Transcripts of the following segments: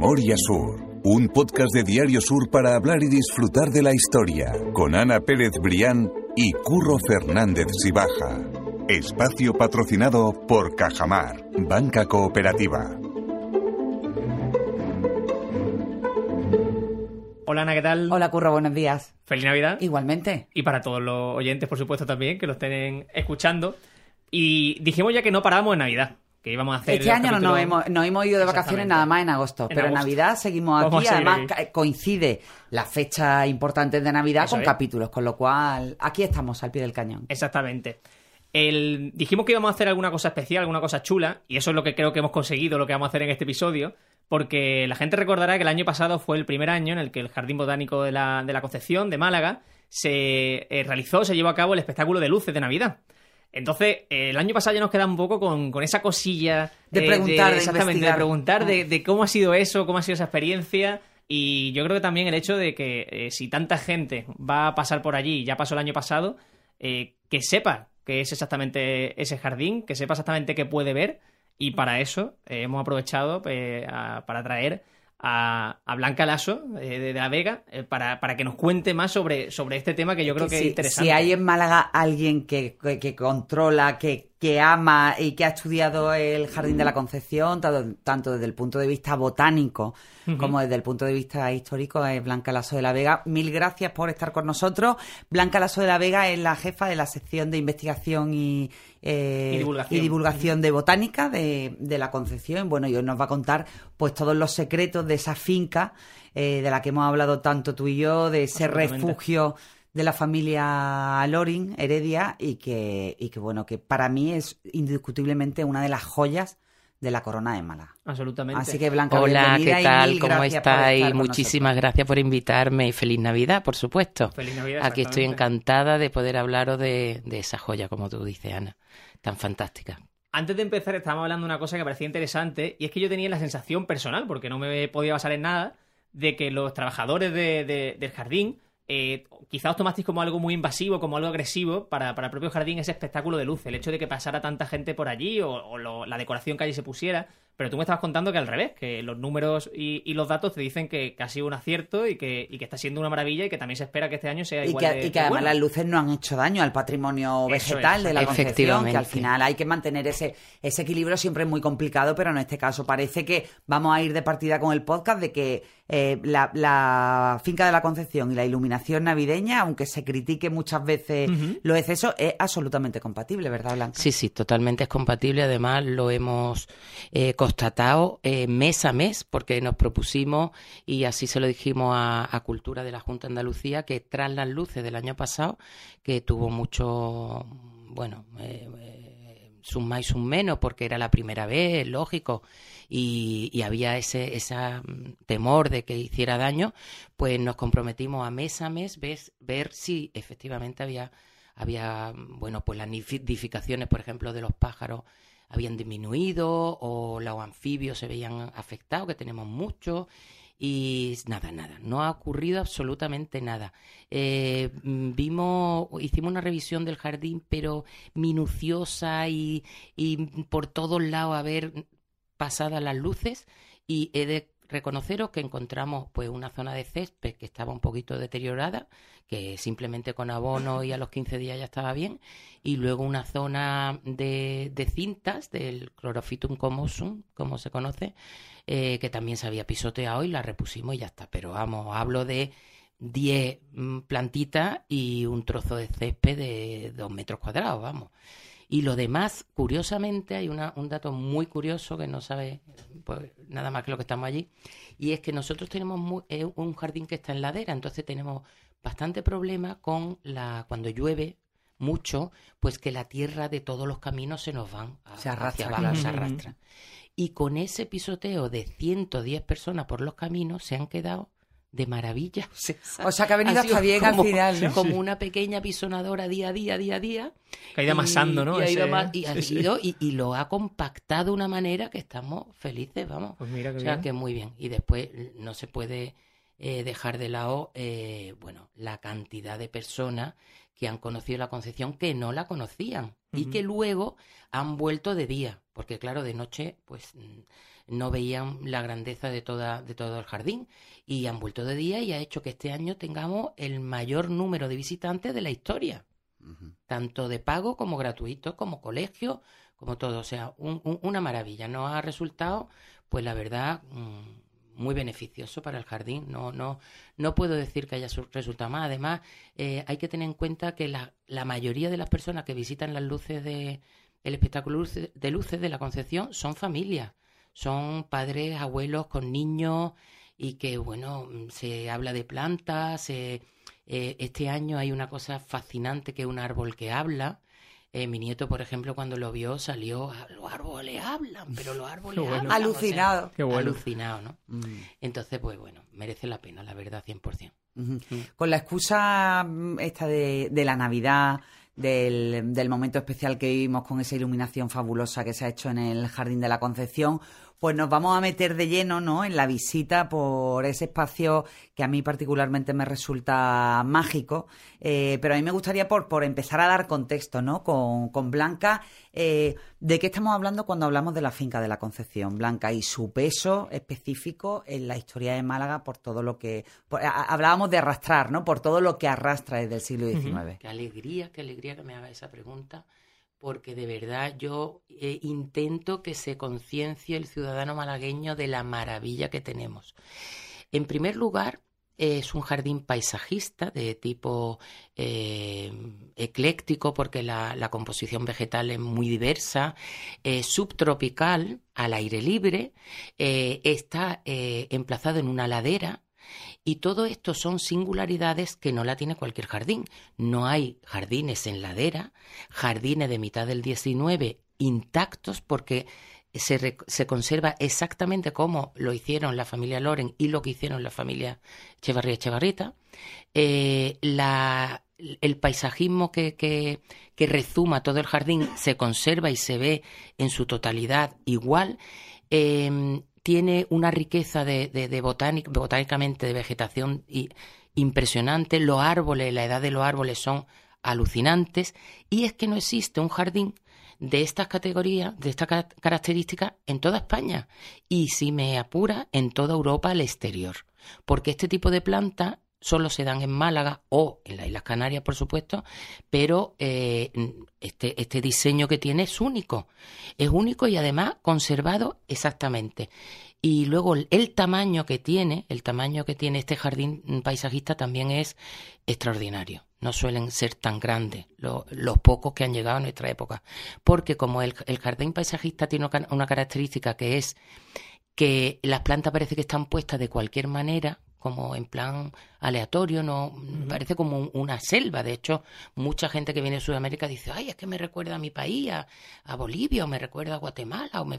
Memoria Sur, un podcast de Diario Sur para hablar y disfrutar de la historia, con Ana Pérez Brián y Curro Fernández Sibaja. Espacio patrocinado por Cajamar, Banca Cooperativa. Hola Ana, ¿qué tal? Hola Curro, buenos días. Feliz Navidad. Igualmente. Y para todos los oyentes, por supuesto, también, que lo estén escuchando. Y dijimos ya que no paramos en Navidad. Que íbamos a hacer Este año no nos hemos, nos hemos ido de vacaciones nada más en agosto, En pero en. Navidad seguimos aquí. Además, aquí. coincide las fechas importantes de Navidad Eso con es. capítulos, con lo cual aquí estamos al pie del cañón. Exactamente. El... Dijimos que íbamos a hacer alguna cosa especial, alguna cosa chula, y eso es lo que creo que hemos conseguido, lo que vamos a hacer en este episodio, porque la gente recordará que el año pasado fue el primer año en el que el Jardín Botánico de la, de la Concepción, de Málaga, se eh, realizó, se llevó a cabo el espectáculo de luces de Navidad. Entonces, eh, el año pasado ya nos queda un poco con, con esa cosilla De preguntar, de exactamente, de preguntar de, de cómo ha sido eso, cómo ha sido esa experiencia. Y yo creo que también el hecho de que eh, si tanta gente va a pasar por allí, ya pasó el año pasado, eh, que sepa qué es exactamente ese jardín, que sepa exactamente qué puede ver. Y para eso eh, hemos aprovechado a- para traer a, a Blanca Lasso eh, de, de La Vega eh, para, para que nos cuente más sobre, sobre este tema que yo creo que, es si, interesante. si hay en Málaga alguien que, que- que controla, que, que ama y que ha estudiado el Jardín de la Concepción, tanto, desde el punto de vista botánico como desde el punto de vista histórico, es Blanca Lasso de la Vega. Mil gracias por estar con nosotros. Blanca Lasso de la Vega es la jefa de la sección de investigación y, eh, Y divulgación. y divulgación de botánica de, de la Concepción. Bueno, y hoy nos va a contar pues todos los secretos de esa finca eh, de la que hemos hablado tanto tú y yo, de ese refugio de la familia Loring, Heredia, y que, y que bueno, que para mí es indiscutiblemente una de las joyas de la corona de Málaga. Absolutamente. Así que Blanca, Hola, ¿qué tal? ¿Cómo estáis? Muchísimas nosotros. gracias por invitarme y feliz Navidad, por supuesto. Feliz Navidad, Aquí estoy encantada de poder hablaros de, de esa joya, como tú dices, Ana, tan fantástica. Antes de empezar, estábamos hablando de una cosa que parecía interesante, y es que yo tenía la sensación personal, porque no me podía basar en nada, de que los trabajadores de- de- del jardín, eh, quizá os tomasteis como algo muy invasivo, como algo agresivo para, para el propio jardín ese espectáculo de luz, el hecho de que pasara tanta gente por allí o, o lo- la decoración que allí se pusiera. Pero tú me estabas contando que al revés, que los números y, y los datos te dicen que, que ha sido un acierto y que, y que está siendo una maravilla y que también se espera que este año sea Y igual que, de- y que además bueno. las luces no han hecho daño al patrimonio Eso es, vegetal de la Concepción, efectivamente. que al final hay que mantener ese, ese equilibrio siempre es muy complicado, pero en este caso parece que vamos a ir de partida con el podcast de que eh, la, la finca de la Concepción y la iluminación navideña, aunque se critique muchas veces Ujú. los excesos, es absolutamente compatible, ¿verdad, Blanca? Sí, sí, totalmente es compatible. Además, lo hemos eh, constatado eh, mes a mes, porque nos propusimos, y así se lo dijimos a, Cultura de la Junta de Andalucía, que tras las luces del año pasado, que tuvo mucho, bueno, eh, eh, sus más y sus menos, porque era la primera vez, lógico, y, había ese mm, temor de que hiciera daño, pues nos comprometimos a mes a mes ver si efectivamente había había, bueno, pues las nidificaciones, por ejemplo, de los pájaros habían disminuido o los anfibios se veían afectados, que tenemos muchos. Y nada, nada, no ha ocurrido absolutamente nada. Eh, mm, vimos, hicimos una revisión del jardín, pero minuciosa y, y por todos lados a ver pasadas las luces. Y he de reconoceros que encontramos pues una zona de césped que estaba un poquito deteriorada, que simplemente con abono y a los 15 días ya estaba bien, y luego una zona de, de cintas del Chlorophytum comosum, como se conoce, eh, que también se había pisoteado y la repusimos y ya está. Pero vamos, hablo de 10 mm, plantitas y un trozo de césped de 2 metros cuadrados, vamos. Y lo demás, curiosamente, hay una, un dato muy curioso que no sabe pues, nada más que lo que estamos allí, y es que nosotros tenemos mu- eh, un jardín que está en ladera, entonces tenemos bastante problema con la cuando llueve mucho, pues que la tierra de todos los caminos se nos van a- Se arrastra, hacia abajo, claro. se Ujú. arrastra. Y con ese pisoteo de 110 personas por los caminos se han quedado de maravilla. O sea que ha venido hasta bien al final, ¿no? Como una pequeña pisonadora día a día, día a día. Que ha ido amasando, ¿no? Y, ha ido Ese- ama- y ha Sí, sí. ido y, y lo ha compactado de una manera que estamos felices, vamos. Pues mira qué o sea bien. que muy bien. Y después no se puede eh, dejar de lado, eh, bueno, la cantidad de personas que han conocido la Concepción que no la conocían y que luego han vuelto de día, porque claro, de noche pues no veían la grandeza de toda de todo el jardín y han vuelto de día y ha hecho que este año tengamos el mayor número de visitantes de la historia, tanto de pago como gratuito, como colegio, como todo, o sea, una maravilla. Nos ha resultado, pues la verdad, mm, muy beneficioso para el jardín. No, no, no puedo decir que haya resultado más. Además, eh, hay que tener en cuenta que la, la, mayoría de las personas que visitan las luces de el espectáculo de luces de la Concepción son familias, son padres, abuelos con niños y que bueno se habla de plantas. Eh, este año hay una cosa fascinante que es un árbol que habla eh, mi nieto, por ejemplo, cuando lo vio, salió, ah, los árboles hablan, pero los árboles hablan. Alucinado. Qué bueno. Alucinado, ¿no? Mm. Entonces, pues bueno, merece la pena, la verdad, 100%. Mm. Con la excusa mm, esta de, de la Navidad, del, del, momento especial que vivimos con esa iluminación fabulosa que se ha hecho en el Jardín de la Concepción, pues nos vamos a meter de lleno ¿no? en la visita por ese espacio que a mí particularmente me resulta mágico. Eh, pero a mí me gustaría por, por empezar a dar contexto ¿no? con, con Blanca. Eh, ¿De qué estamos hablando cuando hablamos de la finca de la Concepción, Blanca, y su peso específico en la historia de Málaga por todo lo que... hablábamos de arrastrar, ¿no? Por todo lo que arrastra desde el siglo XIX. Qué alegría, qué alegría que me haga esa pregunta porque de verdad yo eh, intento que se conciencie el ciudadano malagueño de la maravilla que tenemos. En primer lugar, es un jardín paisajista de tipo eh, ecléctico porque la, composición vegetal es muy diversa, subtropical, al aire libre, eh, está emplazado en una ladera y todo esto son singularidades que no la tiene cualquier jardín. No hay jardines en ladera, jardines de mitad del 19 intactos porque se, se, conserva exactamente como lo hicieron la familia Loren y lo que hicieron la familia Echevarría Echevarrita. Eh, la, el paisajismo que, que, rezuma todo el jardín se conserva y se ve en su totalidad igual. Eh, tiene una riqueza de, botánicamente de vegetación impresionante, los árboles, la edad de los árboles son alucinantes. Y es que no existe un jardín de estas categorías, de estas características en toda España. Y si me apura en toda Europa al exterior, porque este tipo de planta solo se dan en Málaga o en las Islas Canarias, por supuesto, pero eh, este, este diseño que tiene es único. Es único y además conservado exactamente. Y luego el, tamaño que tiene, el tamaño que tiene este jardín paisajista también es extraordinario. No suelen ser tan grandes los pocos que han llegado a nuestra época. Porque como el, el jardín paisajista tiene una característica que es que las plantas parece que están puestas de cualquier manera, como en plan aleatorio, no parece como una selva. De hecho, mucha gente que viene de Sudamérica dice, ay, es que me recuerda a mi país, a, Bolivia, o me recuerda a Guatemala, o me,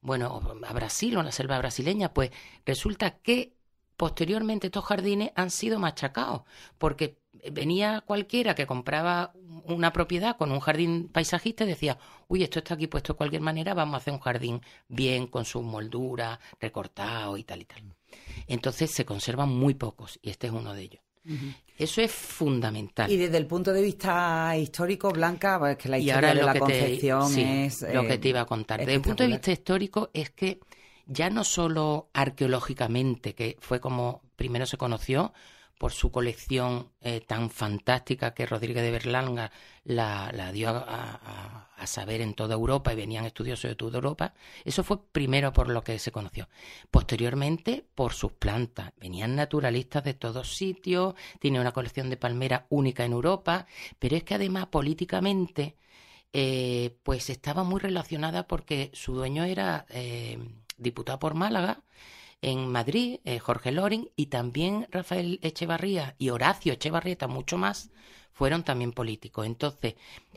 bueno, a Brasil, o a la selva brasileña. Pues resulta que posteriormente estos jardines han sido machacados, porque venía cualquiera que compraba una propiedad con un jardín paisajista y decía, uy, esto está aquí puesto de cualquier manera, vamos a hacer un jardín bien, con sus molduras, recortado y tal y tal. Entonces se conservan muy pocos y este es uno de ellos. Eso es fundamental. Y desde el punto de vista histórico, Blanca, pues que la historia de la Concepción es... lo que te iba a contar. Desde el punto de vista histórico es que ya no solo arqueológicamente, que fue como primero se conoció, por su colección eh, tan fantástica que Rodríguez de Berlanga la, dio a, saber en toda Europa y venían estudiosos de toda Europa. Eso fue primero por lo que se conoció. Posteriormente, por sus plantas. Venían naturalistas de todos sitios, tiene una colección de palmeras única en Europa, pero es que además políticamente eh, pues estaba muy relacionada porque su dueño era eh, diputado por Málaga en Madrid, eh, Jorge Loring, y también Rafael Echevarría y Horacio Echevarrieta, mucho más, fueron también políticos. Entonces,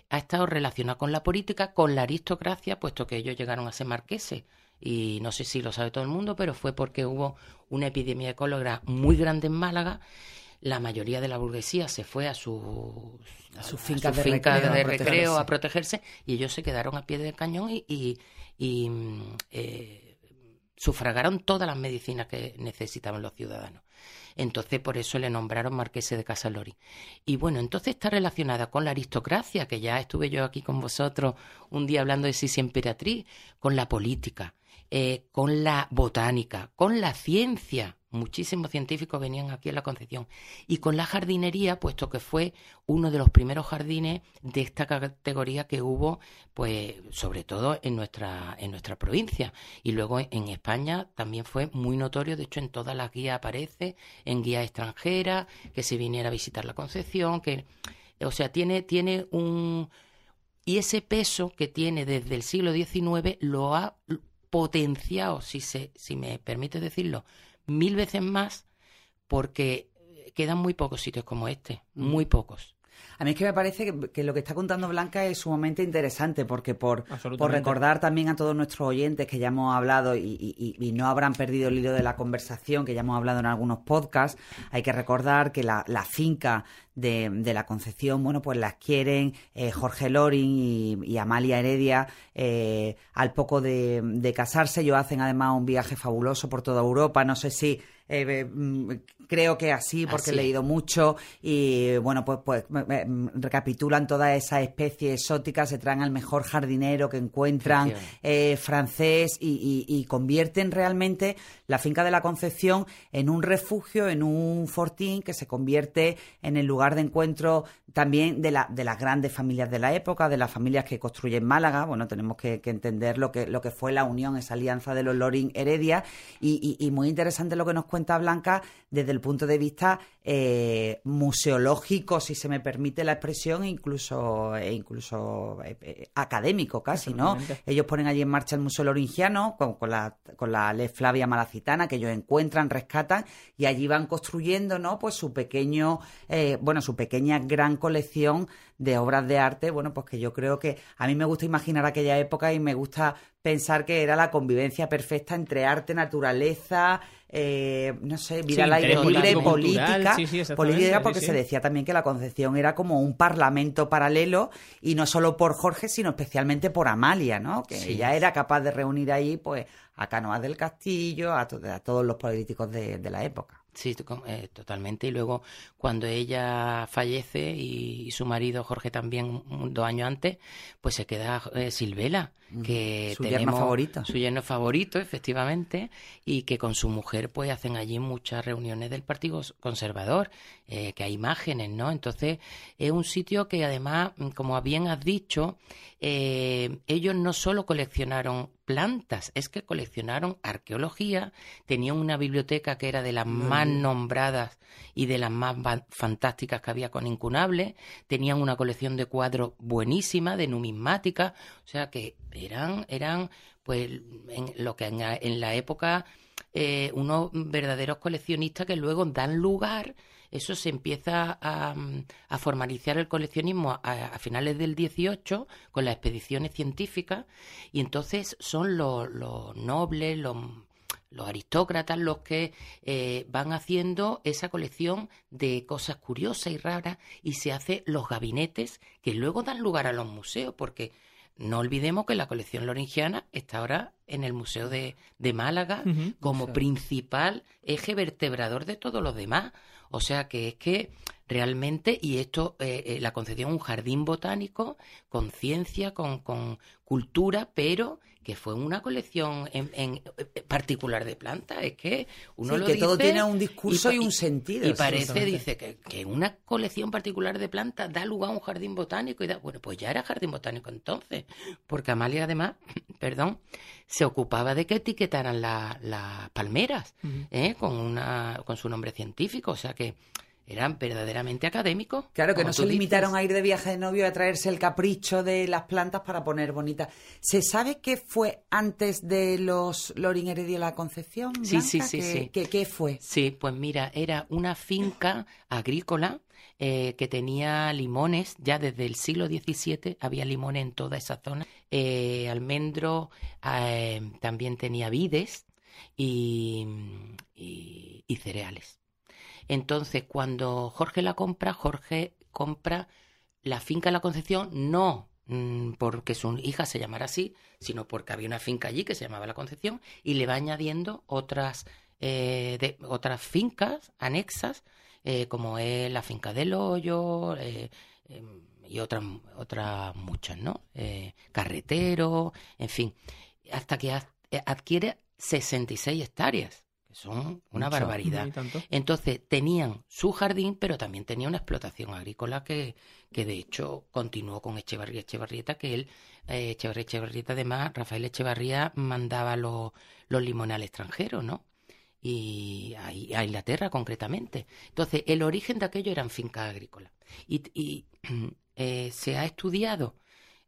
ha estado relacionado con la política, con la aristocracia, puesto que ellos llegaron a ser marqueses. Y no sé si lo sabe todo el mundo, pero fue porque hubo una epidemia de cólera muy grande en Málaga la mayoría de la burguesía se fue a sus, a fincas de, recreo, a protegerse y ellos se quedaron a pie del cañón y, y, mm, eh, sufragaron todas las medicinas que necesitaban los ciudadanos. Entonces, por eso le nombraron marquese de Casalori. Y bueno, entonces está relacionada con la aristocracia, que ya estuve yo aquí con vosotros un día hablando de Sisi Emperatriz, con la política, eh, con la botánica, con la ciencia. Muchísimos científicos venían aquí a la Concepción. Y con la jardinería, puesto que fue uno de los primeros jardines de esta categoría que hubo, pues, sobre todo en nuestra, en nuestra provincia. Y luego en España también fue muy notorio, de hecho en todas las guías aparece, en guías extranjeras, que se viniera a visitar la Concepción, que, o sea, tiene, tiene un, y ese peso que tiene desde el siglo XIX lo ha potenciado, si, se, si me permite decirlo, mil veces más porque quedan muy pocos sitios como este, mm. muy pocos. A mí es que me parece que, lo que está contando Blanca es sumamente interesante, porque por, por recordar también a todos nuestros oyentes que ya hemos hablado y, no habrán perdido el hilo de la conversación, que ya hemos hablado en algunos podcasts, hay que recordar que la, finca de, la Concepción, bueno, pues la adquieren eh, Jorge Loring y, Amalia Heredia eh, al poco de, de casarse. Ellos hacen además un viaje fabuloso por toda Europa. No sé si eh, mm, creo que así porque he leído mucho y bueno pues pues recapitulan todas esas especies exóticas se traen al mejor jardinero que encuentran eh, francés y, convierten realmente la finca de la Concepción en un refugio en un fortín que se convierte en el lugar de encuentro también de, la, de las grandes familias de la época, de las familias que construyen Málaga. Bueno, tenemos que, entender lo que, lo que fue la unión, esa alianza de los Loring Heredia. Y, y, muy interesante lo que nos cuenta Blanca desde el punto de vista eh, museológico, si se me permite la expresión, incluso, e incluso eh, eh, académico casi, ¿no? Ellos ponen allí en marcha el Museo Loringiano con, con la, con la Flavia Que ellos encuentran, rescatan, y allí van construyendo, ¿no? Pues su pequeño, bueno, su pequeña gran colección de obras de arte, bueno, pues que yo creo que a mí me gusta imaginar aquella época y me gusta pensar que era la convivencia perfecta entre arte, naturaleza, eh, no sé, vida al aire libre, política, política porque se decía también que la Concepción era como un parlamento paralelo y no solo por Jorge, sino especialmente por Amalia, ¿no? Que ella era capaz de reunir ahí, pues, a Canoas del Castillo, a, todos los políticos de la época. Sí, eh, totalmente. Y luego, cuando ella fallece y, su marido Jorge también dos años antes, pues se queda eh, Silvela, que su yerno favorito. Su yerno favorito, efectivamente, y que con su mujer pues hacen allí muchas reuniones del Partido Conservador, eh, que hay imágenes, ¿no? Entonces, es un sitio que además, como bien has dicho, ellos no solo coleccionaron plantas, es que coleccionaron arqueología, tenían una biblioteca que era de las más nombradas y de las más fantásticas que había con Incunable, tenían una colección de cuadros buenísima, de numismática, o sea que eran, eran pues en lo que en, la época eh, unos verdaderos coleccionistas que luego dan lugar eso se empieza a, formalizar el coleccionismo a, finales del 18 con las expediciones científicas y entonces son los, nobles, los, aristócratas los que eh, van haciendo esa colección de cosas curiosas y raras y se hace los gabinetes que luego dan lugar a los museos porque no olvidemos que la colección loringiana está ahora en el Museo de, Málaga como principal eje vertebrador de todos los demás. O sea que es que realmente, y esto, eh, eh, la Concepción, un jardín botánico con ciencia, con, con cultura, pero que fue una colección en, eh, particular de plantas. Es que uno lo que todo tiene un discurso y, un sentido. Y parece, dice, que, que, una colección particular de plantas da lugar a un jardín botánico. y da, Bueno, pues ya era jardín botánico entonces, porque Amalia además, perdón, se ocupaba de que etiquetaran las palmeras ¿eh? con, una, con su nombre científico. O sea que eran verdaderamente académicos. Claro, que no se limitaron a ir de viaje de novio a traerse el capricho de las plantas para poner bonitas. ¿Se sabe qué fue antes de los Loring Heredia la Concepción? Sí, sí, sí, sí. ¿Qué, fue? Sí, pues mira, era una finca agrícola eh, que tenía limones, ya desde el siglo XVII había limones en toda esa zona. Eh, almendro eh, también tenía vides y cereales. Entonces, cuando Jorge la compra, Jorge compra la finca de la Concepción no mm, porque su hija se llamara así, sino porque había una finca allí que se llamaba La Concepción y le va añadiendo otras, eh, otras fincas anexas, eh, como es la finca del Hoyo eh, em, y otras, otras muchas, ¿no? carretero, en fin, hasta que adquiere 66 hectáreas son una barbaridad. Entonces tenían su jardín, pero también tenía una explotación agrícola que, que de hecho continuó con Echevarría Echevarrieta, que él, eh, Echevarría Echevarrieta, además, Rafael Echevarría mandaba los, los limones al extranjero, ¿no? Y a, a, Inglaterra concretamente. Entonces, el origen de aquello eran fincas agrícolas. Y, y eh, se ha estudiado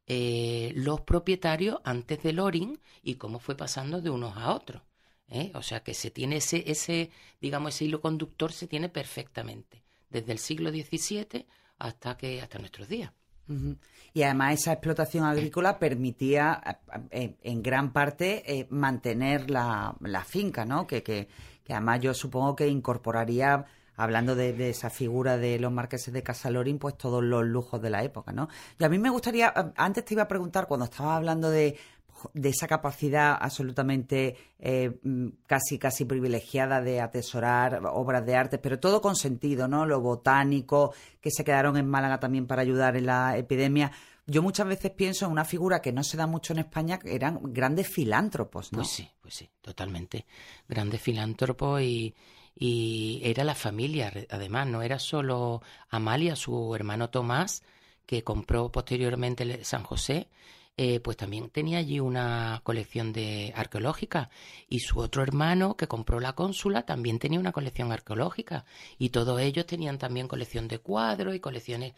eh, los propietarios antes del Loring y cómo fue pasando de unos a otros. ¿Eh? O sea que se tiene ese, ese, digamos, ese hilo conductor se tiene perfectamente, desde el siglo XVII hasta que hasta nuestros días. Y además esa explotación agrícola permitía eh, en gran parte eh, mantener la, la, finca, ¿no? Que, que, que, además yo supongo que incorporaría, hablando de, de, esa figura de los marqueses de Casalorín, pues todos los lujos de la época, ¿no? Y a mí me gustaría, antes te iba a preguntar, cuando estaba hablando de de esa capacidad absolutamente eh, mm, casi casi privilegiada de atesorar obras de arte, pero todo con sentido, ¿no? Lo botánico, que se quedaron en Málaga también para ayudar en la epidemia. Yo muchas veces pienso en una figura que no se da mucho en España, que eran grandes filántropos, ¿no? Pues sí, pues sí, totalmente. Grandes filántropos y, y era la familia, además, no era solo Amalia, su hermano Tomás, que compró posteriormente San José, eh, pues también tenía allí una colección de arqueológica y su otro hermano que compró la cónsula también tenía una colección arqueológica y todos ellos tenían también colección de cuadros y colecciones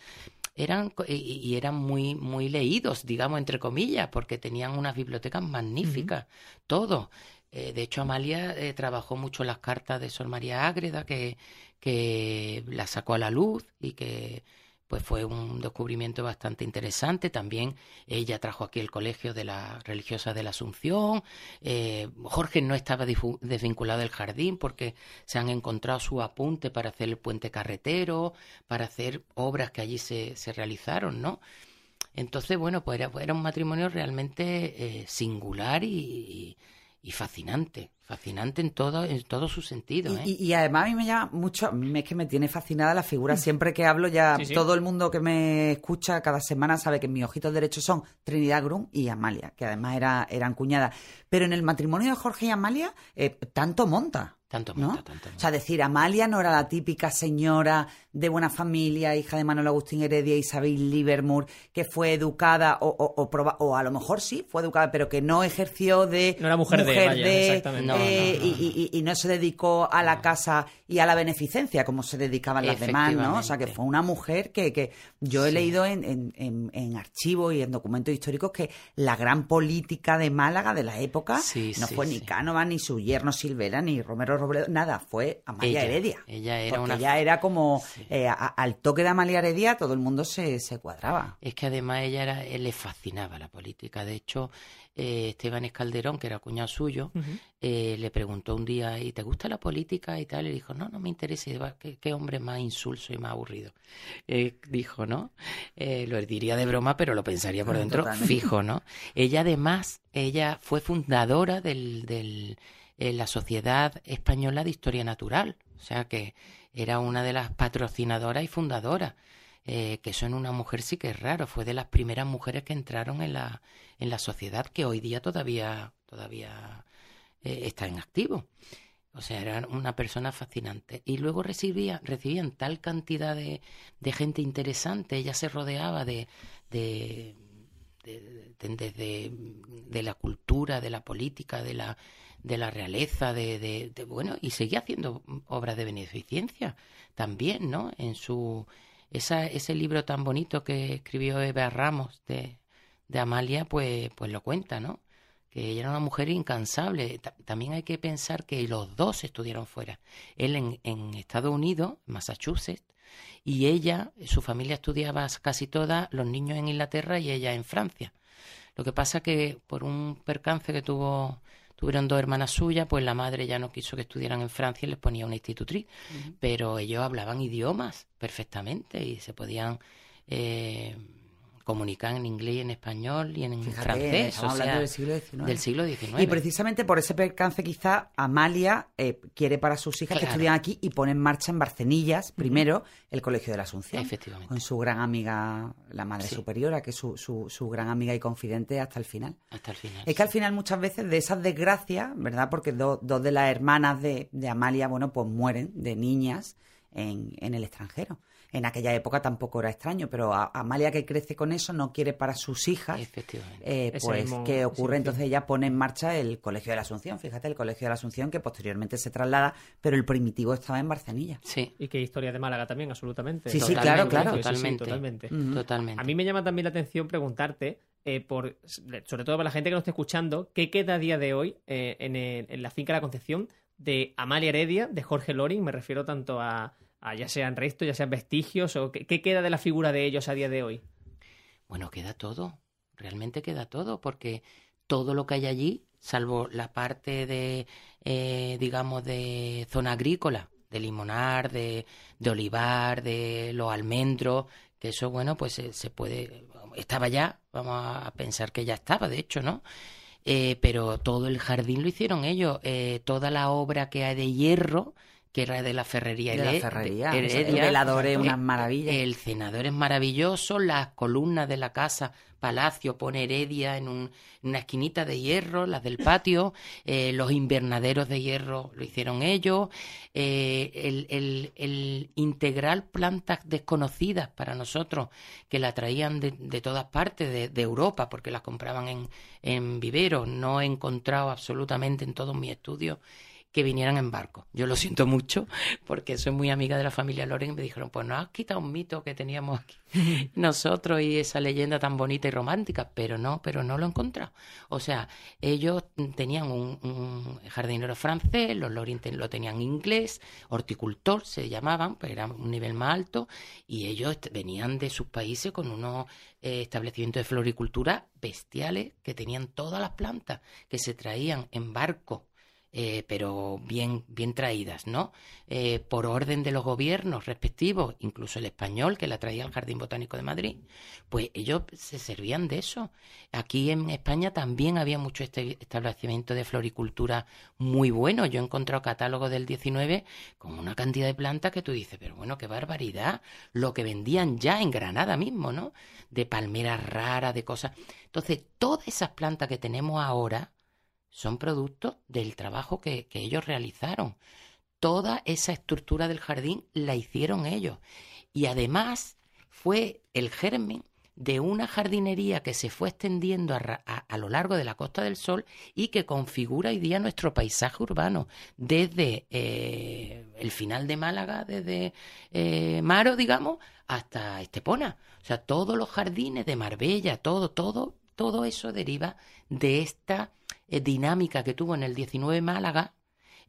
eran y, eran muy muy leídos digamos entre comillas porque tenían unas bibliotecas magníficas todo eh, de hecho Amalia eh, trabajó mucho las cartas de Sor María Ágreda que que la sacó a la luz y que pues fue un descubrimiento bastante interesante. También ella trajo aquí el colegio de la religiosa de la Asunción. Eh, Jorge no estaba desvinculado del jardín porque se han encontrado su apunte para hacer el puente carretero, para hacer obras que allí se, se realizaron, ¿no? Entonces, bueno, pues era, un matrimonio realmente eh, singular y fascinante fascinante en todo en todo su sentido ¿eh? y, además a mí me llama mucho a mí es que me tiene fascinada la figura mm. siempre que hablo ya todo el mundo que me escucha cada semana sabe que mis ojitos derechos son Trinidad Grum y Amalia que además era, eran cuñadas pero en el matrimonio de Jorge y Amalia eh, tanto monta tanto monta, tanto O sea, decir, Amalia no era la típica señora de buena familia, hija de Manuel Agustín Heredia y Isabel Livermore, que fue educada, o, o, o, a lo mejor sí, fue educada, pero que no ejerció de no era mujer, de, exactamente. Eh, y, y, no se dedicó a la casa y a la beneficencia como se dedicaban las demás, ¿no? O sea, que fue una mujer que, que yo he leído en, en, en, archivos y en documentos históricos que la gran política de Málaga de la época no fue ni Cánova, ni su yerno Silvera, ni Romero Robledo, nada, fue Amalia Heredia. Ella era porque ella era como, eh, al toque de Amalia Heredia todo el mundo se, se cuadraba. Es que además ella era, le fascinaba la política. De hecho, eh, Esteban Escalderón, que era cuñado suyo, eh, le preguntó un día, ¿y te gusta la política y tal? Y dijo, no, no me interesa. ¿Qué, qué hombre más insulso y más aburrido? dijo, ¿no? lo diría de broma, pero lo pensaría por dentro fijo, ¿no? Ella además, ella fue fundadora del, del la Sociedad Española de Historia Natural. O sea que era una de las patrocinadoras y fundadoras. Eh, que eso en una mujer sí que es raro. Fue de las primeras mujeres que entraron en la, en la sociedad que hoy día todavía, todavía eh, está en activo. O sea, era una persona fascinante. Y luego recibía, recibían tal cantidad de, de gente interesante. Ella se rodeaba de, de, de, de la cultura, de la política, de la de la realeza, de, de, bueno, y seguía haciendo obras de beneficencia también, ¿no? En su esa, ese libro tan bonito que escribió Eva Ramos de, de Amalia, pues, pues lo cuenta, ¿no? Que ella era una mujer incansable. también hay que pensar que los dos estudiaron fuera. Él en, en Estados Unidos, Massachusetts, y ella, su familia estudiaba casi toda, los niños en Inglaterra y ella en Francia. Lo que pasa que por un percance que tuvo tuvieron dos hermanas suyas, pues la madre ya no quiso que estudiaran en Francia y les ponía una institutriz, pero ellos hablaban idiomas perfectamente y se podían eh, comunican en inglés y en español y en Fíjate, francés. estamos o sea, hablando del siglo XIX. Del siglo XIX. Y precisamente por ese percance quizá Amalia eh, quiere para sus hijas que estudian aquí y pone en marcha en Barcenillas primero el Colegio de la Asunción. Efectivamente. Con su gran amiga, la Madre Sí. Superiora, que es su, su, su gran amiga y confidente hasta el final. Hasta el final. Es que al final muchas veces de esas desgracias, ¿verdad? Porque do- dos de las hermanas de, de Amalia, bueno, pues mueren de niñas en, en el extranjero. En aquella época tampoco era extraño, pero a- Amalia que crece con eso no quiere para sus hijas Efectivamente. eh, pues mismo- ¿qué ese ocurre? Entonces ella pone en marcha el Colegio de la Asunción, fíjate, el Colegio de la Asunción que posteriormente se traslada, pero el primitivo estaba en Barcenilla. Sí, Y qué historia de Málaga también, absolutamente. Sí, sí, claro, claro. sí, sí, Totalmente. totalmente. Totalmente. A mí me llama también la atención preguntarte, eh, por, sobre todo para la gente que nos esté escuchando, ¿qué queda a día de hoy eh, en, el- en la finca La Concepción de Amalia Heredia, de Jorge Loring? Me refiero tanto a, a ya sean restos, ya sean vestigios, o qué, qué queda de la figura de ellos a día de hoy. Bueno, queda todo, realmente queda todo, porque todo lo que hay allí, salvo la parte de, eh, digamos, de zona agrícola, de limonar, de, de olivar, de los almendros, que eso, bueno, pues se, se puede, estaba ya, vamos a pensar que ya estaba, de hecho, ¿no? Eh, pero todo el jardín lo hicieron ellos, eh, toda la obra que hay de hierro, que era de la ferrería De la ferrería, de o sea, el velador es una maravilla. el cenador es maravilloso, las columnas de la casa Palacio pone Heredia en, un- en una esquinita de hierro, las del patio, eh, los invernaderos de hierro lo hicieron ellos, eh, el, el- el integral plantas desconocidas para nosotros, que la traían de, de todas partes de, de Europa, porque las compraban en, en viveros, no he encontrado absolutamente en todos mis estudios que vinieran en barco. Yo lo siento mucho porque soy muy amiga de la familia Loren y me dijeron, pues nos has quitado un mito que teníamos aquí nosotros y esa leyenda tan bonita y romántica, pero no, pero no lo he encontrado. O sea, ellos tenían un, un jardinero francés, los Loren lo tenían inglés, horticultor se llamaban, pues era un nivel más alto, y ellos venían de sus países con unos eh, establecimientos de floricultura bestiales que tenían todas las plantas que se traían en barco eh, pero bien, bien traídas, ¿no? Eh, por orden de los gobiernos respectivos, incluso el español que la traía al Jardín Botánico de Madrid, pues ellos se servían de eso. Aquí en España también había mucho este establecimiento de floricultura muy bueno. Yo he encontrado catálogos del 19 con una cantidad de plantas que tú dices, pero bueno, qué barbaridad, lo que vendían ya en Granada mismo, ¿no? De palmeras raras, de cosas. Entonces, todas esas plantas que tenemos ahora, son productos del trabajo que, ellos realizaron. Toda esa estructura del jardín la hicieron ellos. Y además fue el germen de una jardinería que se fue extendiendo a lo largo de la Costa del Sol y que configura hoy día nuestro paisaje urbano, desde eh, el final de Málaga, desde eh, Maro, digamos, hasta Estepona. O sea, todos los jardines de Marbella, todo, todo, todo eso deriva de esta eh, dinámica que tuvo en el 19 Málaga,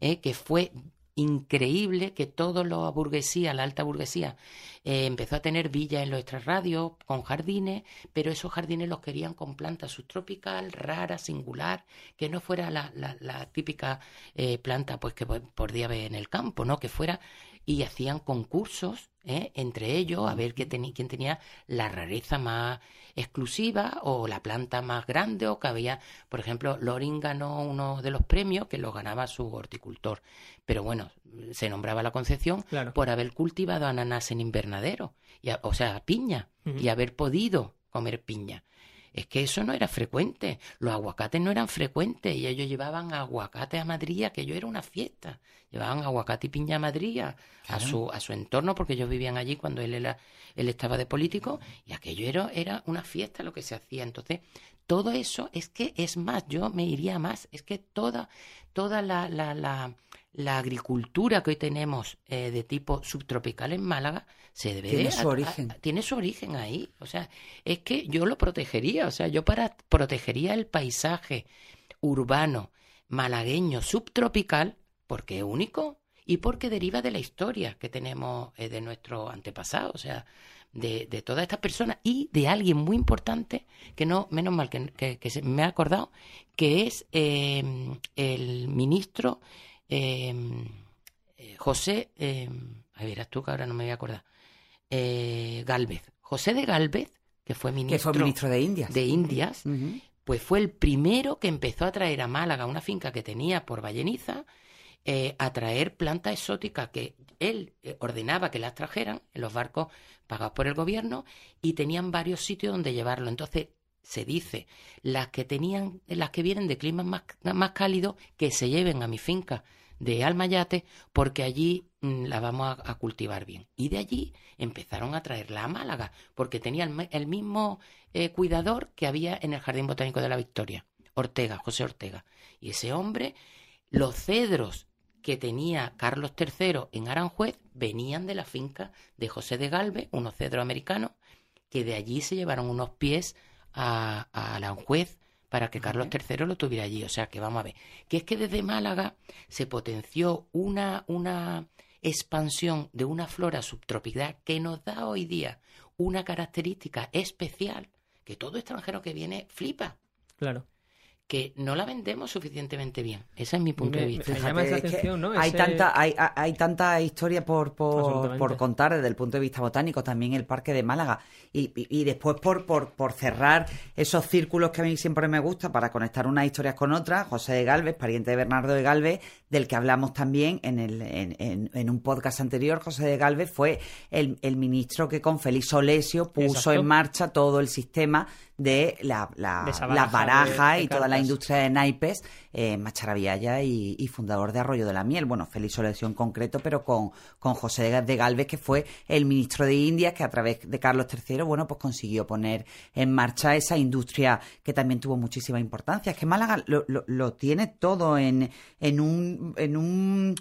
eh, que fue increíble que toda la burguesía, la alta burguesía, eh, empezó a tener villas en los extrarradios con jardines, pero esos jardines los querían con planta subtropical, rara, singular, que no fuera la, la- la típica eh, planta pues que po- podía haber en el campo, ¿no? Que fuera y hacían concursos ¿eh? entre ellos a ver quién tenía, quién tenía la rareza más exclusiva o la planta más grande o que había, por ejemplo, Loring ganó uno de los premios que lo ganaba su horticultor, pero bueno, se nombraba la Concepción Claro. por haber cultivado ananas en invernadero, y a- o sea, piña, y haber podido comer piña. Es que eso no era frecuente. Los aguacates no eran frecuentes y ellos llevaban aguacate a Madrid, aquello era una fiesta. Llevaban aguacate y piña a Madrid a, a su, a su entorno porque ellos vivían allí cuando él, era, él estaba de político y aquello era, era una fiesta lo que se hacía. Entonces, todo eso es que es más, yo me iría más, es que toda, toda la, la, la, la agricultura que hoy tenemos eh, de tipo subtropical en Málaga se debe Tiene su a- a- origen. tiene su origen ahí. O sea, es que yo lo protegería. O sea, yo para protegería el paisaje urbano malagueño subtropical porque es único y porque deriva de la historia que tenemos eh, de nuestros antepasados. O sea, de, de todas estas personas y de alguien muy importante que no, menos mal que, que- que se me ha acordado, que es eh, el ministro eh, eh, José, eh, a verás tú que ahora no me voy a acordar, eh, Galvez. José de Galvez, que fue ministro, que fue ministro de Indias. de Indias, pues fue el primero que empezó a traer a Málaga una finca que tenía por Valleniza, eh, a traer plantas exóticas que él eh, ordenaba que las trajeran en los barcos pagados por el gobierno y tenían varios sitios donde llevarlo. Entonces se dice las que tenían, las que vienen de climas más, más cálidos, que se lleven a mi finca de Almayate porque allí mm, la vamos a, cultivar bien. Y de allí empezaron a traerla a Málaga porque tenía el, mismo eh, cuidador que había en el Jardín Botánico de la Victoria, Ortega, José Ortega. Y ese hombre, los cedros que tenía Carlos III en Aranjuez venían de la finca de José de Galve, unos cedros americanos, que de allí se llevaron unos pies a, a Aranjuez para que Carlos III lo tuviera allí. O sea que vamos a ver, que es que desde Málaga se potenció una, una expansión de una flora subtropical que nos da hoy día una característica especial que todo extranjero que viene flipa. Claro que no la vendemos suficientemente bien. Ese es mi punto de vista. Hay, tanta, hay, hay, tanta historia por, por, contar desde el punto de vista botánico, también el Parque de Málaga. Y, y, después por, por, por cerrar esos círculos que a mí siempre me gusta para conectar unas historias con otras, José de Galvez, pariente de Bernardo de Galvez, del que hablamos también en, el, en, en, un podcast anterior, José de Galvez fue el, el ministro que con Félix Olesio puso en marcha todo el sistema de la, la, las barajas y toda la industria de naipes, eh, Macharavillaya y, y, fundador de Arroyo de la Miel. Bueno, Félix Olesio en concreto, pero con, con José de Galvez, que fue el ministro de Indias, que a través de Carlos III, bueno, pues consiguió poner en marcha esa industria que también tuvo muchísima importancia. Es que Málaga lo, lo, tiene todo en, en un... En un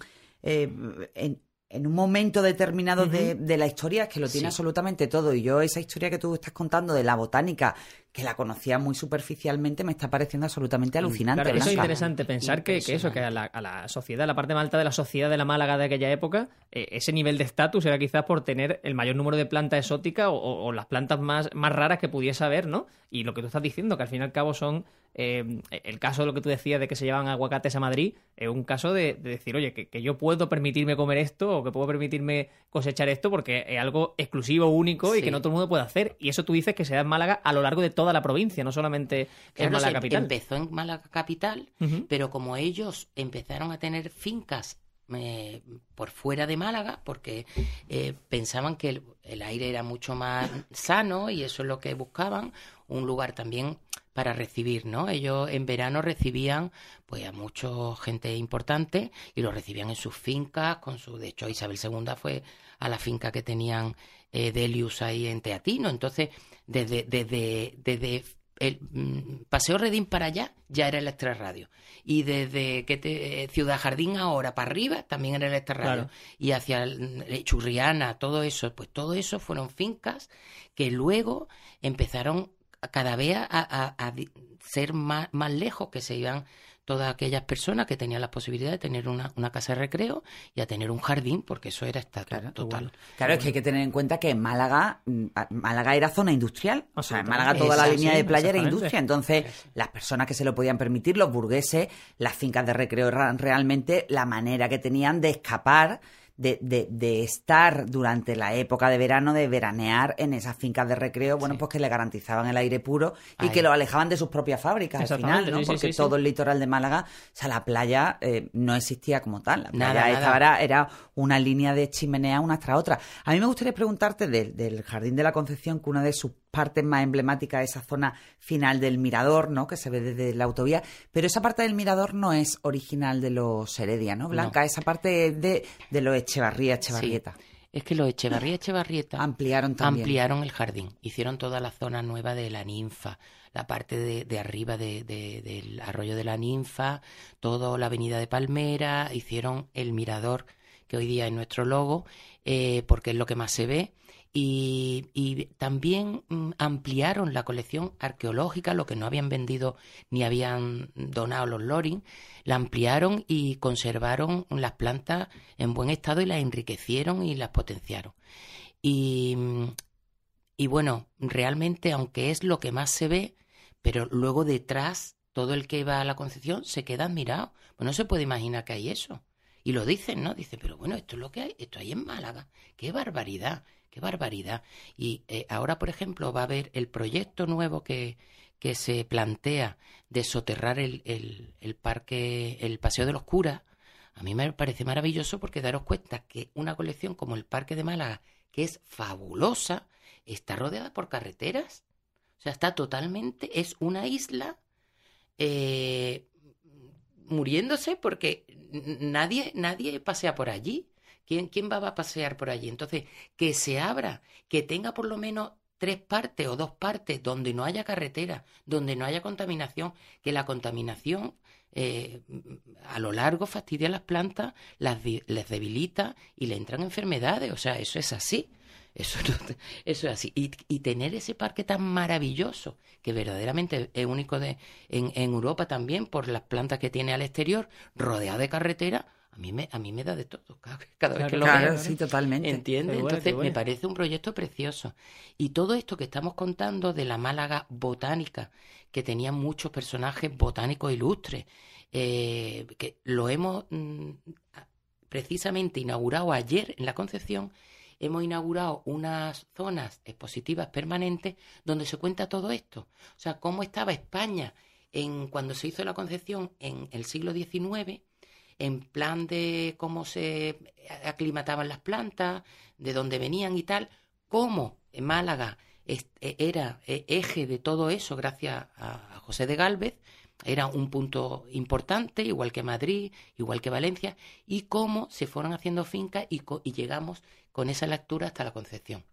eh, en, en un momento determinado de, de, la historia es que lo tiene absolutamente todo. Y yo esa historia que tú estás contando de la botánica, que la conocía muy superficialmente, me está pareciendo absolutamente alucinante. Claro, eso es interesante pensar que, que, eso, que a la, a la, sociedad, la parte más alta de la sociedad de la Málaga de aquella época, eh, ese nivel de estatus era quizás por tener el mayor número de plantas exóticas o, o, las plantas más, más raras que pudiese haber, ¿no? Y lo que tú estás diciendo, que al fin y al cabo son eh, el caso de lo que tú decías de que se llevan aguacates a Madrid es un caso de, decir, oye, que, yo puedo permitirme comer esto o que puedo permitirme cosechar esto porque es algo exclusivo, único y que no todo el mundo puede hacer. Y eso tú dices que se da en Málaga a lo largo de toda la provincia, no solamente en Málaga capital. Empezó en Málaga capital, pero como ellos empezaron a tener fincas eh, por fuera de Málaga porque eh, pensaban que el, aire era mucho más sano y eso es lo que buscaban, un lugar también para recibir, ¿no? Ellos en verano recibían pues a mucha gente importante y lo recibían en sus fincas, con su, de hecho Isabel II fue a la finca que tenían eh, Delius ahí en Teatino, entonces desde, desde, desde el mm, Paseo Redín para allá ya era el extrarradio. Y desde que te, eh, Ciudad Jardín ahora para arriba también era el extrarradio. Y hacia mm, Churriana, todo eso, pues todo eso fueron fincas que luego empezaron cada vez a, ser más, más lejos, que se iban todas aquellas personas que tenían la posibilidad de tener una, una, casa de recreo y a tener un jardín, porque eso era estatal total. Claro, es que hay que tener en cuenta que Málaga, mm, Málaga era zona industrial, o sea, en Málaga toda la línea de playa era industria, entonces las personas que se lo podían permitir, los burgueses, las fincas de recreo eran realmente la manera que tenían de escapar de, de, de, estar durante la época de verano, de veranear en esas fincas de recreo, bueno, pues que le garantizaban el aire puro y que lo alejaban de sus propias fábricas al final, ¿no? Porque todo el litoral de Málaga, o sea, la playa eh, no existía como tal. La playa nada, Era, una línea de chimenea una tras otra. A mí me gustaría preguntarte del, del Jardín de la Concepción, que una de sus partes más emblemáticas esa zona final del mirador, ¿no? Que se ve desde la autovía. Pero esa parte del mirador no es original de los Heredia, ¿no, Blanca? Esa parte de, de los Echevarría, Echevarrieta. Es que los Echevarría, Echevarrieta ampliaron también. Ampliaron el jardín. Hicieron toda la zona nueva de la ninfa, la parte de, de arriba de, del arroyo de la ninfa, toda la avenida de Palmera, hicieron el mirador que hoy día es nuestro logo, eh, porque es lo que más se ve y, también mm, ampliaron la colección arqueológica, lo que no habían vendido ni habían donado los Loring, la ampliaron y conservaron las plantas en buen estado y las enriquecieron y las potenciaron. Y, mm, y bueno, realmente, aunque es lo que más se ve, pero luego detrás, todo el que va a la Concepción se queda admirado. Pues no se puede imaginar que hay eso. Y lo dicen, ¿no? Dicen, pero bueno, esto es lo que hay, esto hay en Málaga. ¡Qué barbaridad! Qué barbaridad. Y eh, ahora, por ejemplo, va a haber el proyecto nuevo que, que se plantea de soterrar el, el, parque, el Paseo de los Curas. A mí me parece maravilloso porque daros cuenta que una colección como el Parque de Málaga, que es fabulosa, está rodeada por carreteras. O sea, está totalmente, es una isla eh, muriéndose porque nadie, nadie pasea por allí. ¿Quién, ¿Quién va a pasear por allí? Entonces, que se abra, que tenga por lo menos tres partes o dos partes donde no haya carretera, donde no haya contaminación, que la contaminación eh, a lo largo fastidia las plantas, las, les debilita y le entran enfermedades. O sea, eso es así. Eso, eso es así. Y, y, tener ese parque tan maravilloso, que verdaderamente es único de, en, en Europa también, por las plantas que tiene al exterior, rodeado de carretera, a mí me, a mí me da de todo cada, vez que lo claro, veo. sí, totalmente. ¿Entiendes? Entonces me parece un proyecto precioso. Y todo esto que estamos contando de la Málaga botánica, que tenía muchos personajes botánicos ilustres, eh, que lo hemos mm, precisamente inaugurado ayer en la Concepción, hemos inaugurado unas zonas expositivas permanentes donde se cuenta todo esto. O sea, cómo estaba España en cuando se hizo la Concepción en el siglo XIX en plan de cómo se aclimataban las plantas, de dónde venían y tal, cómo Málaga e, era e, eje de todo eso gracias a José de Galvez, era un punto importante, igual que Madrid, igual que Valencia, y cómo se fueron haciendo fincas y, llegamos con esa lectura hasta la Concepción.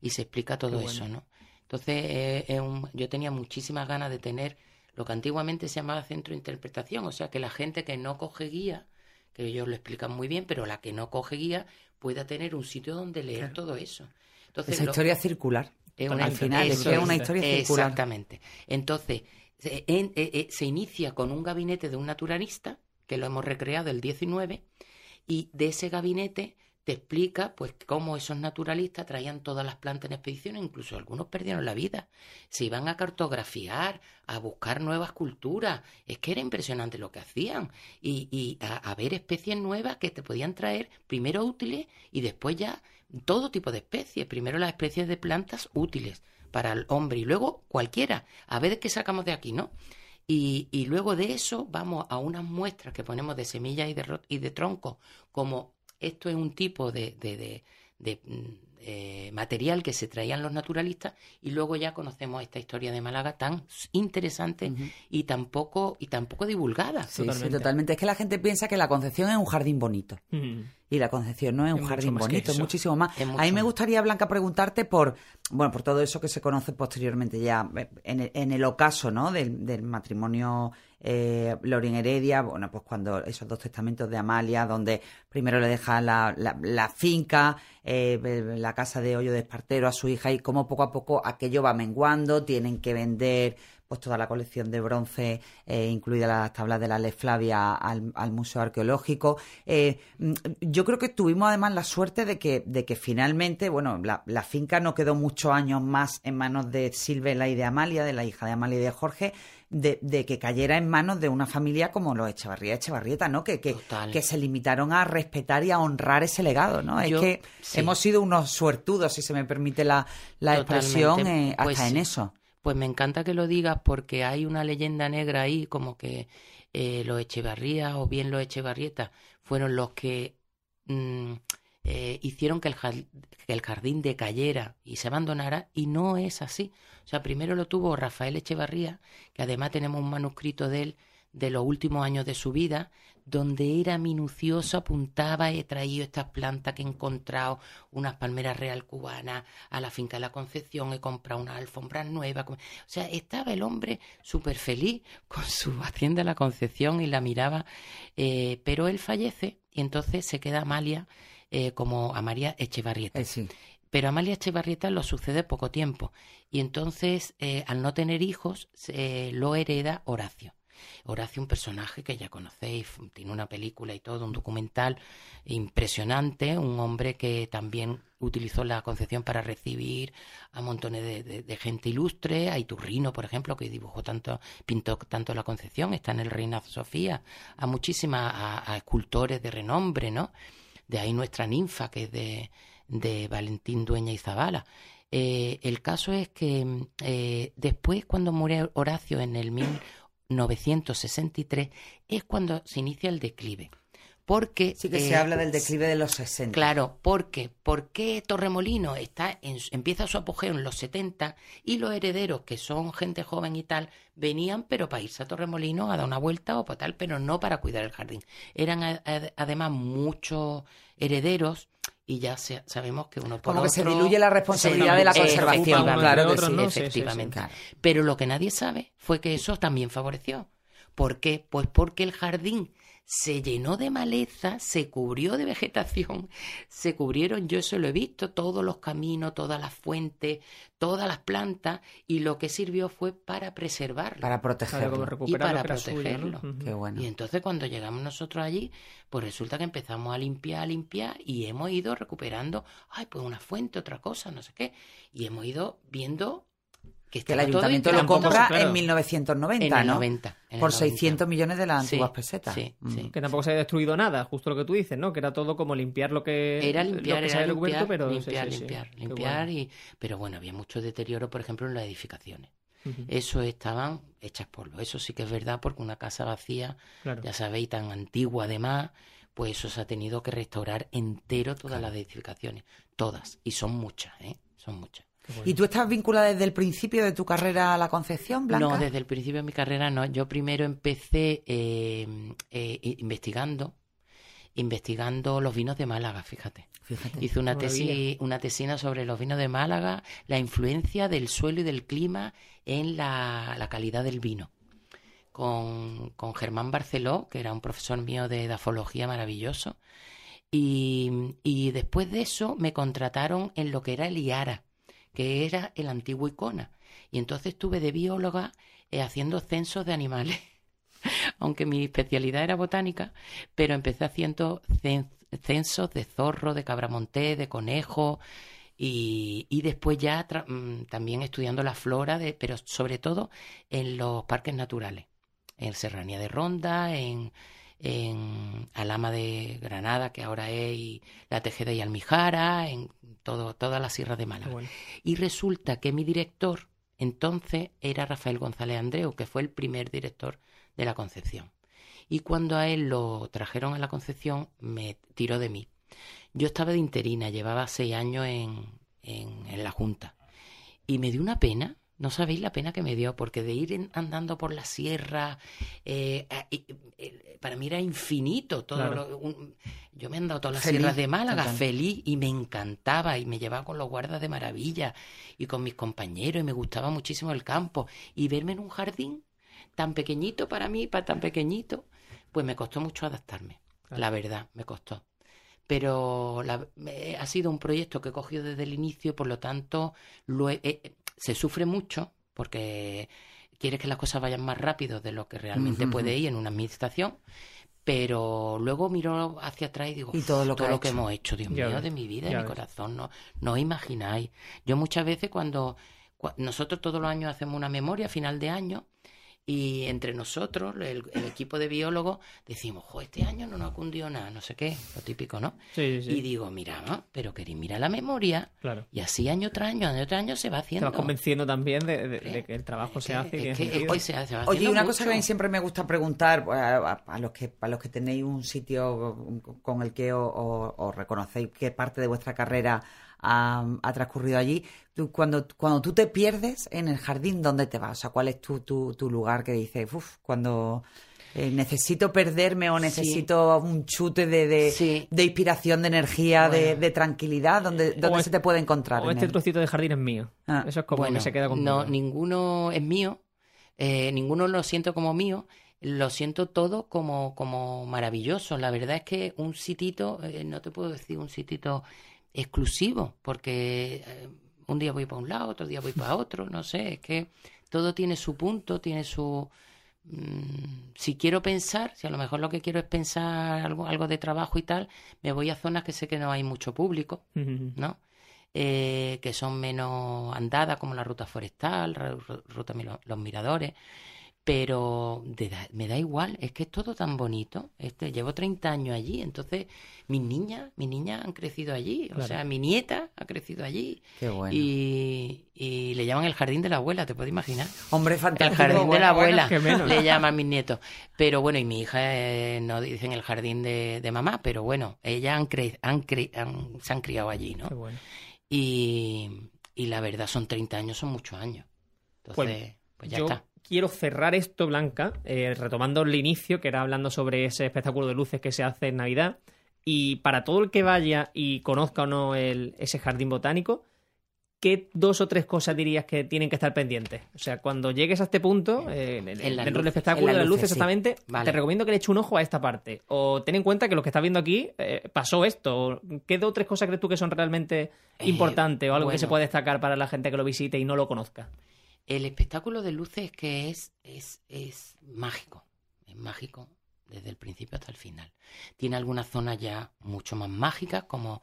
Y se explica todo eso, ¿no? Entonces, eh, yo tenía muchísimas ganas de tener lo que antiguamente se llamaba centro de interpretación, o sea, que la gente que no coge guía, que ellos lo explican muy bien, pero la que no coge guía pueda tener un sitio donde leer todo eso. Entonces, Esa historia circular. al final es, una historia circular. Exactamente. Entonces, se, eh, eh, se inicia con un gabinete de un naturalista, que lo hemos recreado el 19, y de ese gabinete te explica pues cómo esos naturalistas traían todas las plantas en expediciones, incluso algunos perdieron la vida, se iban a cartografiar, a buscar nuevas culturas, es que era impresionante lo que hacían. Y, y a, ver especies nuevas que te podían traer primero útiles y después ya todo tipo de especies, primero las especies de plantas útiles para el hombre y luego cualquiera, a ver qué sacamos de aquí, ¿no? Y, y, luego de eso vamos a unas muestras que ponemos de semillas y de, y de troncos como esto es un tipo de, de, de, mm, eh, material que se traían los naturalistas y luego ya conocemos esta historia de Málaga tan interesante y tampoco y tampoco divulgada. Sí, totalmente. Es que la gente piensa que la Concepción es un jardín bonito. Y la Concepción no es, un jardín bonito, es muchísimo más. a mí me gustaría, Blanca, preguntarte por, bueno, por todo eso que se conoce posteriormente ya eh, en el, en el ocaso, ¿no? Del, del matrimonio eh, Lorin Heredia, bueno, pues cuando esos dos testamentos de Amalia, donde primero le deja la, la, finca, eh, la casa de Hoyo de Espartero a su hija y cómo poco a poco aquello va menguando, tienen que vender pues toda la colección de bronce, eh, incluida las tablas de la Le Flavia, al, Museo Arqueológico. Eh, mm, yo creo que tuvimos además la suerte de que, de que finalmente, bueno, la, la finca no quedó muchos años más en manos de Silvela y de Amalia, de la hija de Amalia y de Jorge, de, que cayera en manos de una familia como los Echevarría Echevarrieta, ¿no? Que, que, que, se limitaron a respetar y a honrar ese legado, ¿no? es que hemos sido unos suertudos, si se me permite la, la expresión, eh, hasta pues en eso. Pues me encanta que lo digas porque hay una leyenda negra ahí, como que eh, los Echevarría o bien los Echevarrieta fueron los que mm, eh, hicieron que el, que el jardín decayera y se abandonara, y no es así. Sea, primero lo tuvo Rafael Echevarría, que además tenemos un manuscrito de él de los últimos años de su vida, donde era minucioso, apuntaba, he traído estas plantas que he encontrado, unas palmeras real cubanas a la finca de la Concepción, he comprado unas alfombras nuevas. O sea, estaba el hombre súper feliz con su hacienda la Concepción y la miraba, eh, pero él fallece y entonces se queda Amalia eh, como a María Echevarrieta. Eh, pero a Amalia Echevarrieta lo sucede poco tiempo y entonces, eh, al no tener hijos, lo hereda Horacio. Horacio, un personaje que ya conocéis, tiene una película y todo, un documental impresionante, un hombre que también utilizó la Concepción para recibir a montones de, gente ilustre, a Iturrino, por ejemplo, que dibujó tanto, pintó tanto la Concepción, está en el Reina Sofía, a muchísimas, a escultores de renombre, ¿no? De ahí nuestra ninfa, que es de, de Valentín Dueña y Zabala. Eh, el caso es que eh, después, cuando muere Horacio en el 1963, es cuando se inicia el declive. Porque, sí que se eh, habla del declive de los 60. Claro, porque ¿por qué Torremolino está en, empieza su apogeo en los 70 y los herederos, que son gente joven y tal, venían pero para irse a Torremolino a dar una vuelta o para tal, pero no para cuidar el jardín. Eran además muchos herederos y ya sabemos que uno por Como otro, que se diluye la responsabilidad de la conservación, claro que sí, efectivamente. Pero lo que nadie sabe fue que eso también favoreció. ¿Por qué? Pues porque el jardín se llenó de maleza, se cubrió de vegetación, se cubrieron, yo eso lo he visto, todos los caminos, todas las fuentes, todas las plantas, y lo que sirvió fue para preservarlo. Para protegerlo. y para protegerlo. Qué bueno. Y entonces cuando llegamos nosotros allí, pues resulta que empezamos a limpiar, a limpiar, y hemos ido recuperando, ay, pues una fuente, otra cosa, no sé qué, y hemos ido viendo que, el ayuntamiento lo compra en 1990, en el ¿no? 90, Por 600 millones de las antiguas sí, pesetas. Sí, mm. sí. Que tampoco se ha destruido nada, justo lo que tú dices, ¿no? Que era todo como limpiar lo que era limpiar, lo que era se limpiar, pero limpiar, limpiar, limpiar y pero bueno, había mucho deterioro, por ejemplo, en las edificaciones. Uh -huh. Eso estaban hechas polvo. Eso sí que es verdad porque una casa vacía, claro. ya sabéis, tan antigua además, pues eso se ha tenido que restaurar entero todas claro. las edificaciones, todas y son muchas, ¿eh? Son muchas. Bueno. ¿Y tú estás vinculada desde el principio de tu carrera a la Concepción, Blanca? No, desde el principio de mi carrera no. Yo primero empecé eh, eh, investigando, investigando los vinos de Málaga, fíjate. fíjate Hice una tesis, una tesina sobre los vinos de Málaga, la influencia del suelo y del clima en la, la calidad del vino. Con, con, Germán Barceló, que era un profesor mío de edafología maravilloso. Y, y después de eso me contrataron en lo que era el IARA, que era el antiguo Icona. Y entonces estuve de bióloga eh, haciendo censos de animales, aunque mi especialidad era botánica, pero empecé haciendo censos de zorro, de cabramonté, de conejo, y, y después ya mm, también estudiando la flora, de, pero sobre todo en los parques naturales, en Serranía de Ronda, en, en Alama de Granada, que ahora es y la Tejeda y Almijara, en todo, toda la Sierra de Málaga. Bueno. Y resulta que mi director entonces era Rafael González Andreu, que fue el primer director de la Concepción. Y cuando a él lo trajeron a la Concepción, me tiró de mí. Yo estaba de interina, llevaba seis años en, en, en la Junta. Y me dio una pena, no sabéis la pena que me dio, porque de ir andando por la sierra, eh, eh, para mí era infinito. Todo Claro. lo- un- yo me he andado todas las Feliz, sierras de Málaga, total. feliz, y me encantaba, y me llevaba con los guardas de maravilla, y con mis compañeros, y me gustaba muchísimo el campo. Y verme en un jardín tan pequeñito para mí, para tan pequeñito, pues me costó mucho adaptarme. Claro. La verdad, me costó. Pero la- ha sido un proyecto que he cogido desde el inicio, por lo tanto, lo he- eh, se sufre mucho porque quieres que las cosas vayan más rápido de lo que realmente puede ir en una administración. Pero luego miro hacia atrás y digo, Y todo lo que ha hecho". hemos hecho, Dios Ya mío, ves, de mi vida, de mi ves. corazón, no, no os imagináis. Yo muchas veces cuando, cua- nosotros todos los años hacemos una memoria a final de año y entre nosotros, el, el equipo de biólogos, decimos, jo, este año no nos ha cundido nada, no sé qué, lo típico, ¿no? Sí, sí, sí. Y digo, mira, ¿no? pero queréis mira la memoria Claro. y así año tras año, año tras año se va Te haciendo. vas convenciendo también de, de- Hombre, de que el trabajo Es se que- hace y es que hoy se hace, Oye, una cosa que a mí siempre me gusta preguntar pues, a, a- a los que a los que tenéis un sitio con el que os, reconocéis que parte de vuestra carrera ha, ha transcurrido allí, tú, cuando, cuando tú te pierdes en el jardín, ¿dónde te vas? O sea, ¿cuál es tu, tu, tu lugar que dices, uff, cuando eh, necesito perderme o Sí. necesito un chute de, de, Sí. de inspiración, de energía, de, Bueno. de tranquilidad, ¿dónde, dónde es- se te puede encontrar? O en este él? trocito de jardín es mío. Ah, Eso es como Bueno, que se queda conmigo. no, ninguno es mío, eh, ninguno lo siento como mío, lo siento todo como, como maravilloso. La verdad es que un sitito, eh, no te puedo decir un sitito exclusivo, porque eh, un día voy para un lado, otro día voy para otro, no sé, es que todo tiene su punto, tiene su... mm, si quiero pensar, si a lo mejor lo que quiero es pensar algo, algo de trabajo y tal, me voy a zonas que sé que no hay mucho público. ¿no? Eh, que son menos andadas, como la ruta forestal, la ru- ruta Los Miradores. Pero de da- me da igual, es que es todo tan bonito. Este, llevo 30 años allí, entonces mis niñas, mis niñas han crecido allí, o sea, mi nieta ha crecido allí. Qué bueno. Y, y le llaman el jardín de la abuela, ¿te puedes imaginar? Hombre, El fantástico. jardín de la abuela menos. le llaman mis nietos. Pero bueno, y mi hija eh, no dicen el jardín de, de mamá, pero bueno, ellas han, cre- han, cre- han- se han criado allí, ¿no? Qué bueno. Y, y la verdad son 30 años, son muchos años. Entonces, pues, ya Yo está. Quiero cerrar esto, Blanca, eh, retomando el inicio, que era hablando sobre ese espectáculo de luces que se hace en Navidad. Y para todo el que vaya y conozca o no el- ese jardín botánico, ¿qué dos o tres cosas dirías que tienen que estar pendientes? O sea, cuando llegues a este punto, eh, dentro del espectáculo de las las luces, luces, sí. exactamente, Vale. te recomiendo que le eches un ojo a esta parte. O ten en cuenta que lo que estás viendo aquí eh, pasó esto. ¿Qué dos o tres cosas crees tú que son realmente Eh, importantes o algo que se puede destacar para la gente que lo visite y no lo conozca? El espectáculo de luces es que es, es, es mágico, es mágico desde el principio hasta el final. Tiene algunas zonas ya mucho más mágicas, como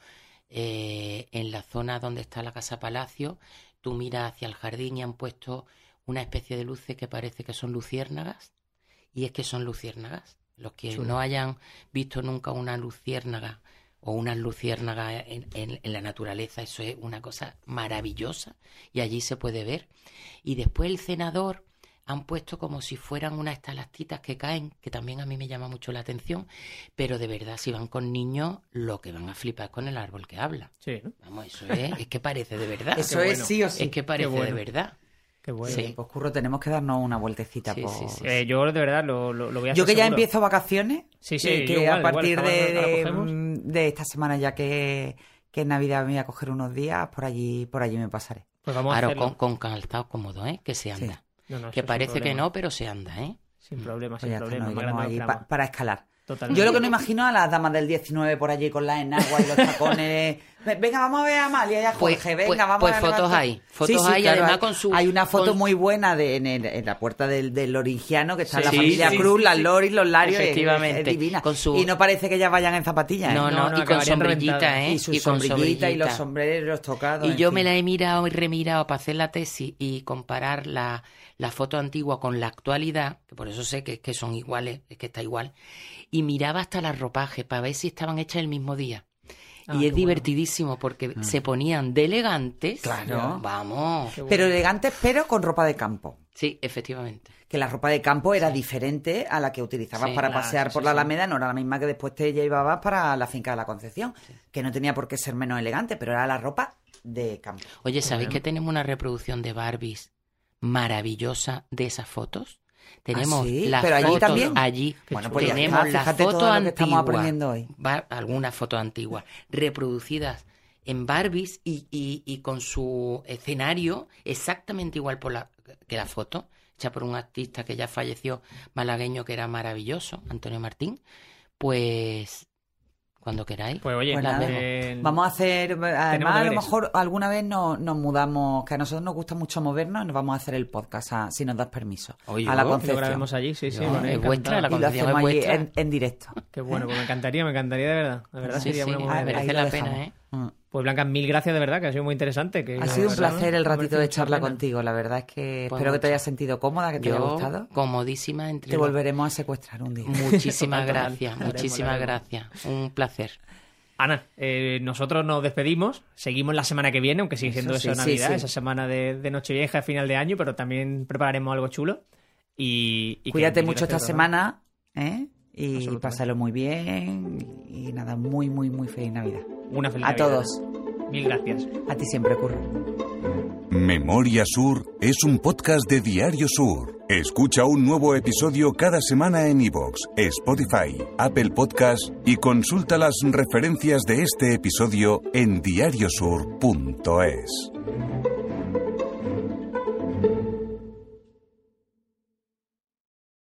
eh, en la zona donde está la Casa Palacio, tú miras hacia el jardín y han puesto una especie de luces que parece que son luciérnagas, y es que son luciérnagas. Los que Chulo. no hayan visto nunca una luciérnaga o unas luciérnagas en, en- en la naturaleza, eso es una cosa maravillosa y allí se puede ver. Y después el cenador han puesto como si fueran unas estalactitas que caen, que también a mí me llama mucho la atención, pero de verdad si van con niños, lo que van a flipar es con el árbol que habla. Sí, ¿no? Vamos, eso es, es que parece de verdad. Eso es bueno. sí o sí. Es que parece bueno. de verdad. Qué bueno. Sí. Pues curro, tenemos que darnos una vueltecita Sí, por... sí, sí. Eh, yo de verdad lo, lo, lo voy a Yo hacer que ya seguro. empiezo vacaciones, Sí, sí, que, yo que igual, a partir igual, de, ahora de, cogemos. mm, de esta semana ya que, que en Navidad me voy a coger unos días, por allí por allí me pasaré. Pues vamos a Claro, hacerlo. con, con calzado cómodo, ¿eh? Que se anda. No, no, eso Que parece que no, pero se anda, ¿eh? Sin problema, Pues sin está, problema. para escalar. Totalmente. Yo lo que no imagino a las damas del 19 por allí con la enagua y los tacones. Ve- Venga, vamos a ver a Amalia y a Jorge. Pues- venga, pues- vamos pues a fotos levantar- hay, fotos hay, además con su- Hay una foto con- muy buena de, en, el- en la puerta del, del Loringiano que está Sí, la familia sí, Cruz, sí, las sí. Loris, los Larios. es- Efectivamente, Es, divina. con su- Y no parece que ellas vayan en zapatillas. ¿eh? No, No, no, no, y con sombrillita. ¿eh? Y su con sombrillita y los sombreros tocados. Y yo fin. me la he mirado y remirado para hacer la tesis y comparar la, la foto antigua con la actualidad, que por eso sé que, que son iguales, es que está igual, y miraba hasta las ropajes para ver si estaban hechas el mismo día. Ah, y es divertidísimo porque se ponían de elegantes. Claro. Vamos. Bueno. Pero elegantes, pero con ropa de campo. Sí, efectivamente. que la ropa de campo era diferente a la que utilizabas Sí, para claro, pasear sí, por la sí. Alameda, no era la misma que después te llevabas para la finca de la Concepción, que no tenía por qué ser menos elegante, pero era la ropa de campo. Oye, ¿sabéis Bueno. que tenemos una reproducción de Barbies maravillosa de esas fotos? Tenemos ¿Ah, sí? las ¿Pero allí fotos también? allí. Bueno, pues tenemos está, las fotos estamos antiguas, aprendiendo hoy. algunas fotos antiguas, reproducidas en Barbies y, y- y con su escenario exactamente igual por la, que la foto, hecha por un artista que ya falleció, malagueño, que era maravilloso, Antonio Martín. Pues cuando queráis. Pues oye, Pues eh, Vamos a hacer, además a lo mejor alguna vez nos, nos mudamos, que a nosotros nos gusta mucho movernos, nos vamos a hacer el podcast, a- si nos das permiso, Oye, a la que lo Concepción. grabemos allí, sí, sí. Yo, es encantado. vuestra la Y lo Concepción hacemos es vuestra. en, en directo. Qué bueno, pues me encantaría, me encantaría de verdad. De verdad Sí, sería sí, una muy buena idea. merece la pena, dejamos. ¿eh? Mm. Pues Blanca, mil gracias de verdad, que ha sido muy interesante. Que, Ha sido un verdad, placer el ratito de charla pena. contigo. La verdad es que Pues espero que te hayas sentido cómoda, que te haya gustado. comodísima entre Te los- volveremos a secuestrar un día. Muchísimas gracias, muchísimas gracias. Un placer. Ana, eh, nosotros nos despedimos. Seguimos la semana que viene, aunque sigue siendo Eso sí, sí, Navidad, sí. esa semana de, de Nochevieja, final de año, pero también prepararemos algo chulo. Y, Cuídate mucho esta semana, ¿eh? Y pásalo muy bien. Y nada, muy, muy, muy feliz Navidad. Una feliz A Navidad. todos. Mil gracias. A ti siempre, Curro. Memoria Sur es un podcast de Diario Sur. Escucha un nuevo episodio cada semana en iVoox, Spotify, Apple Podcast y consulta las referencias de este episodio en diariosur.es.